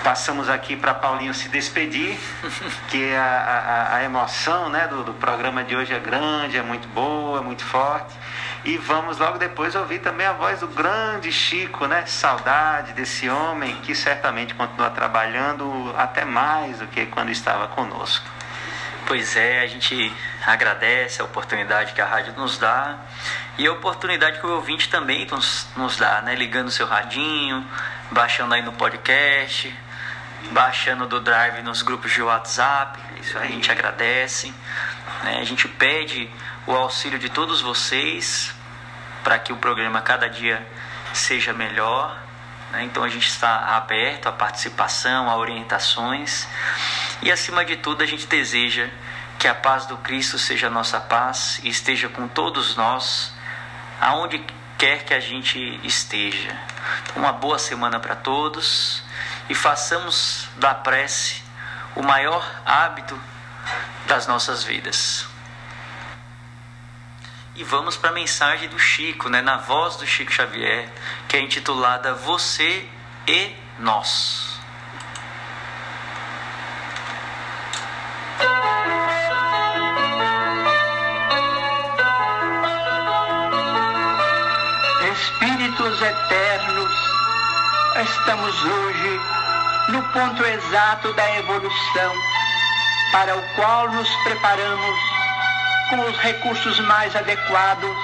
Passamos aqui para Paulinho se despedir, que a, a, a emoção né, do, do programa de hoje é grande, é muito boa, é muito forte. E vamos logo depois ouvir também a voz do grande Chico, né? Saudade desse homem que certamente continua trabalhando até mais do que quando estava conosco. Pois é, a gente agradece a oportunidade que a rádio nos dá e a oportunidade que o ouvinte também nos, nos dá, né? Ligando seu radinho, baixando aí no podcast, baixando do Drive nos grupos de WhatsApp. Isso a gente agradece. Né? A gente pede o auxílio de todos vocês para que o programa cada dia seja melhor. Né? Então a gente está aberto à participação, a orientações e acima de tudo a gente deseja que a paz do Cristo seja a nossa paz e esteja com todos nós, aonde quer que a gente esteja. Então, uma boa semana para todos e façamos da prece o maior hábito das nossas vidas. E vamos para a mensagem do Chico, né, na voz do Chico Xavier, que é intitulada Você e Nós. Espíritos eternos, estamos hoje no ponto exato da evolução, para o qual nos preparamos com os recursos mais adequados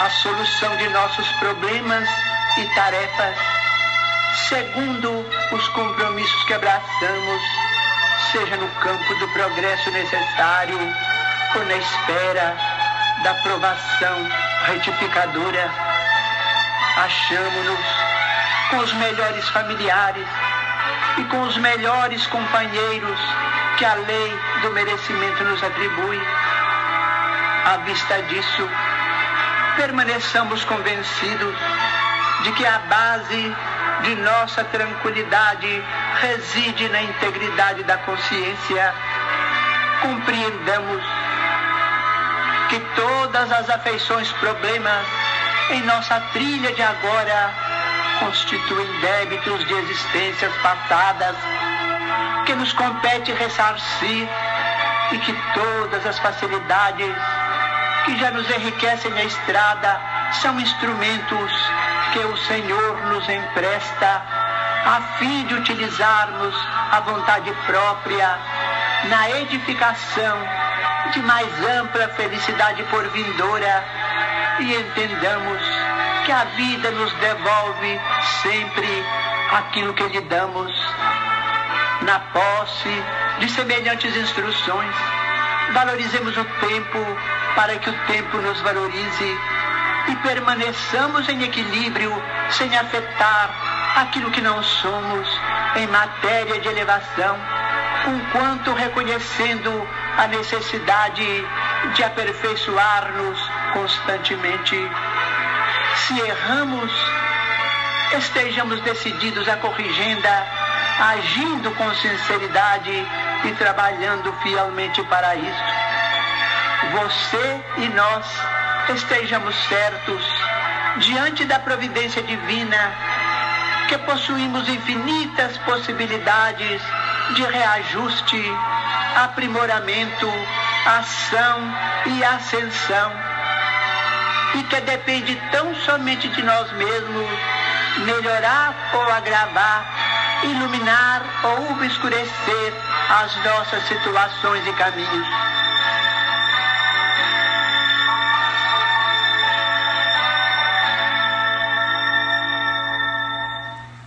à solução de nossos problemas e tarefas, segundo os compromissos que abraçamos, seja no campo do progresso necessário ou na espera da aprovação retificadora. Achamos-nos com os melhores familiares e com os melhores companheiros que a lei do merecimento nos atribui. À vista disso, permaneçamos convencidos de que a base de nossa tranquilidade reside na integridade da consciência. Compreendamos que todas as afeições, problemas em nossa trilha de agora constituem débitos de existências passadas que nos compete ressarcir e que todas as facilidades que já nos enriquecem a estrada são instrumentos que o Senhor nos empresta a fim de utilizarmos a vontade própria na edificação de mais ampla felicidade por vindoura e entendamos que a vida nos devolve sempre aquilo que lhe damos na posse de semelhantes instruções. Valorizemos o tempo para que o tempo nos valorize e permaneçamos em equilíbrio sem afetar aquilo que não somos em matéria de elevação, enquanto reconhecendo a necessidade de aperfeiçoar-nos constantemente. Se erramos, estejamos decididos a corrigenda, agindo com sinceridade e trabalhando fielmente para isso. Você e nós estejamos certos diante da providência divina que possuímos infinitas possibilidades de reajuste, aprimoramento, ação e ascensão, e que depende tão somente de nós mesmos melhorar ou agravar, iluminar ou obscurecer as nossas situações e caminhos.